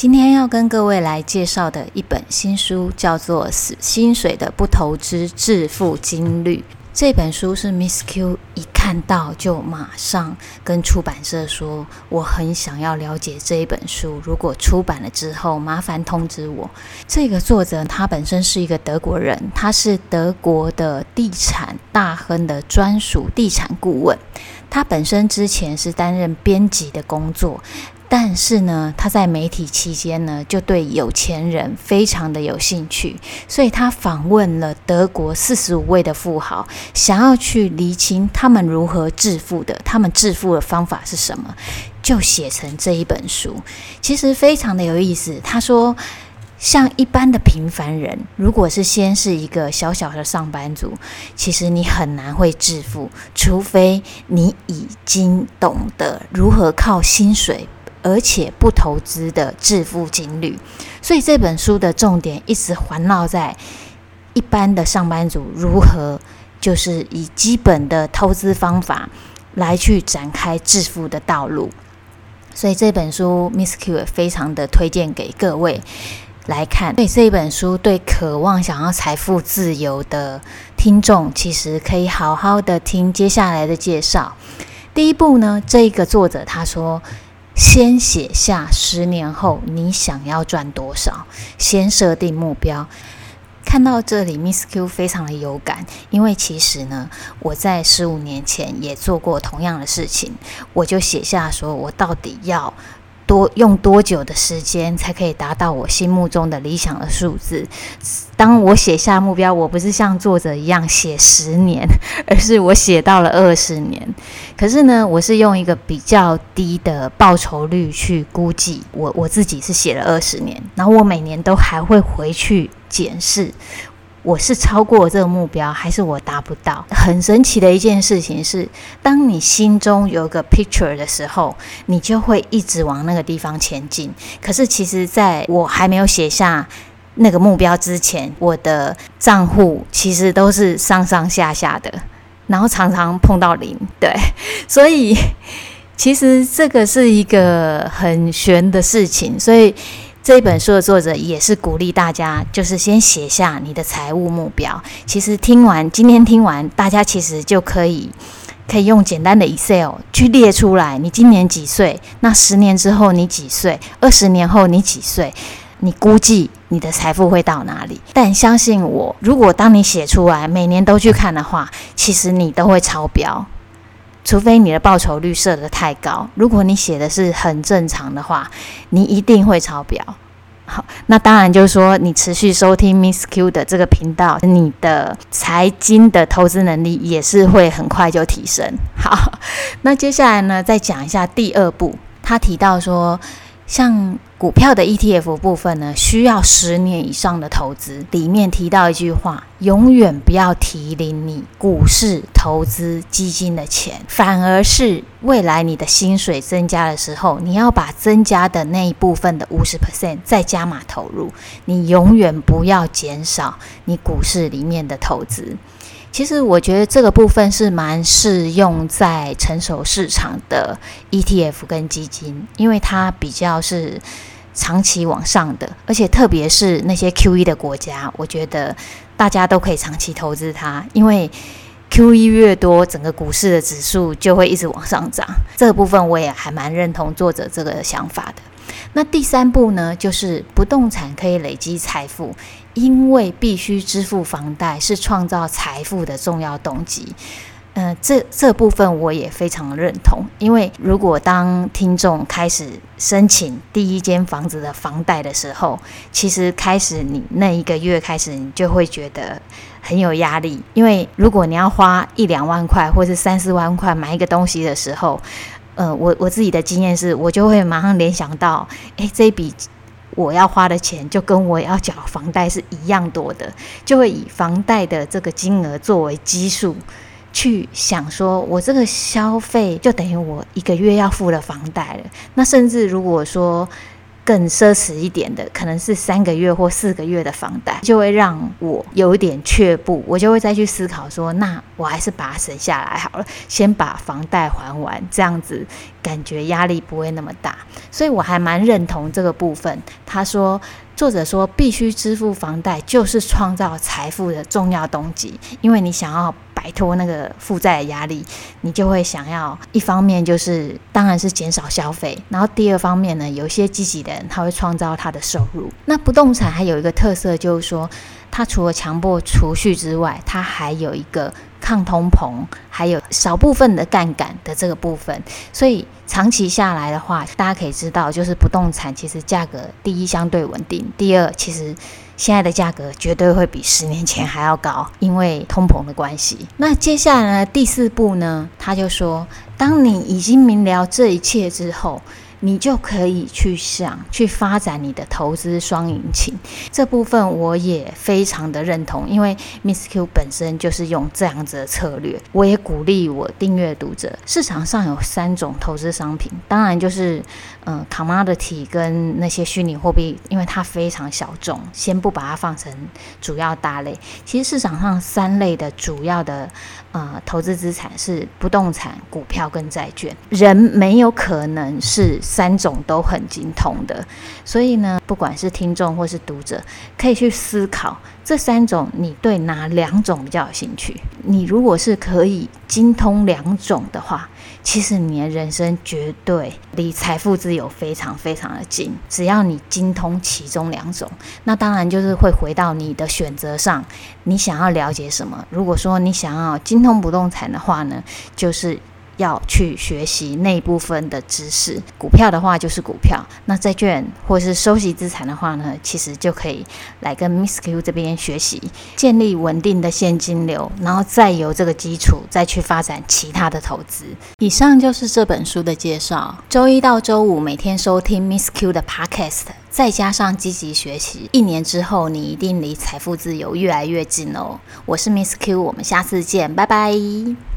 今天要跟各位来介绍的一本新书，叫做《死薪水的不投资致富金律》。这本书是 Miss Q 一看到就马上跟出版社说，我很想要了解这一本书。如果出版了之后，麻烦通知我。这个作者他本身是一个德国人，他是德国的地产大亨的专属地产顾问。他本身之前是担任编辑的工作。但是呢，他在媒体期间呢，就对有钱人非常的有兴趣，所以他访问了德国四十五位的富豪，想要去厘清他们如何致富的，他们致富的方法是什么，就写成这一本书。其实非常的有意思。他说，像一般的平凡人，如果是先是一个小小的上班族，其实你很难会致富，除非你已经懂得如何靠薪水。而且不投资的致富金律，所以这本书的重点一直环绕在一般的上班族如何，就是以基本的投资方法来去展开致富的道路。所以这本书 Miss Q 也非常的推荐给各位来看。所以这本书对渴望想要财富自由的听众，其实可以好好的听接下来的介绍。第一步呢，这一个作者他说。先写下十年后你想要赚多少，先设定目标。看到这里，Miss Q 非常的有感，因为其实呢，我在十五年前也做过同样的事情，我就写下说我到底要。多用多久的时间才可以达到我心目中的理想的数字？当我写下目标，我不是像作者一样写十年，而是我写到了二十年。可是呢，我是用一个比较低的报酬率去估计，我我自己是写了二十年，然后我每年都还会回去检视。我是超过这个目标，还是我达不到？很神奇的一件事情是，当你心中有个 picture 的时候，你就会一直往那个地方前进。可是，其实在我还没有写下那个目标之前，我的账户其实都是上上下下的，然后常常碰到零。对，所以其实这个是一个很玄的事情。所以。这本书的作者也是鼓励大家，就是先写下你的财务目标。其实听完今天听完，大家其实就可以可以用简单的 Excel 去列出来，你今年几岁？那十年之后你几岁？二十年后你几岁？你估计你的财富会到哪里？但相信我，如果当你写出来，每年都去看的话，其实你都会超标。除非你的报酬率设得太高，如果你写的是很正常的话，你一定会超标。好，那当然就是说，你持续收听 Miss Q 的这个频道，你的财经的投资能力也是会很快就提升。好，那接下来呢，再讲一下第二步，他提到说，像股票的 ETF 部分呢，需要十年以上的投资。里面提到一句话：永远不要提领你股市投资基金的钱，反而是未来你的薪水增加的时候，你要把增加的那一部分的五十 percent 再加码投入。你永远不要减少你股市里面的投资。其实我觉得这个部分是蛮适用在成熟市场的 ETF 跟基金，因为它比较是长期往上的，而且特别是那些 QE 的国家，我觉得大家都可以长期投资它，因为 QE 越多，整个股市的指数就会一直往上涨。这个部分我也还蛮认同作者这个想法的。那第三步呢，就是不动产可以累积财富。因为必须支付房贷是创造财富的重要动机，嗯、这这部分我也非常认同。因为如果当听众开始申请第一间房子的房贷的时候，其实开始你那一个月开始，你就会觉得很有压力。因为如果你要花一两万块或是三四万块买一个东西的时候，呃，我我自己的经验是，我就会马上联想到，哎，这笔。我要花的钱就跟我要缴房贷是一样多的，就会以房贷的这个金额作为基数去想，说我这个消费就等于我一个月要付的房贷了。那甚至如果说更奢侈一点的，可能是三个月或四个月的房贷，就会让我有一点却步，我就会再去思考说，那我还是把它省下来好了，先把房贷还完，这样子感觉压力不会那么大。所以我还蛮认同这个部分。他说，作者说必须支付房贷就是创造财富的重要动机，因为你想要。摆脱那个负债的压力，你就会想要一方面就是当然是减少消费，然后第二方面呢，有一些积极的人他会创造他的收入。那不动产还有一个特色就是说，它除了强迫储蓄之外，它还有一个抗通膨，还有少部分的杠杆的这个部分。所以长期下来的话，大家可以知道，就是不动产其实价格第一相对稳定，第二其实。现在的价格绝对会比十年前还要高，因为通膨的关系。那接下来呢，第四步呢，他就说，当你已经明了这一切之后。你就可以去想，去发展你的投资双引擎。这部分我也非常的认同，因为 Miss Q 本身就是用这样子的策略。我也鼓励我订阅读者，市场上有三种投资商品，当然就是嗯，commodity 跟那些虚拟货币，因为它非常小众，先不把它放成主要大类。其实市场上三类的主要的呃投资资产是不动产、股票跟债券。人没有可能是。三种都很精通的，所以呢，不管是听众或是读者，可以去思考这三种，你对哪两种比较有兴趣？你如果是可以精通两种的话，其实你的人生绝对离财富自由非常非常的近。只要你精通其中两种，那当然就是会回到你的选择上，你想要了解什么？如果说你想要精通不动产的话呢，就是。要去学习那部分的知识，股票的话就是股票，那债券或是收息资产的话呢，其实就可以来跟 Miss Q 这边学习，建立稳定的现金流，然后再由这个基础再去发展其他的投资。以上就是这本书的介绍。周一到周五每天收听 Miss Q 的 Podcast，再加上积极学习，一年之后你一定离财富自由越来越近哦。我是 Miss Q，我们下次见，拜拜。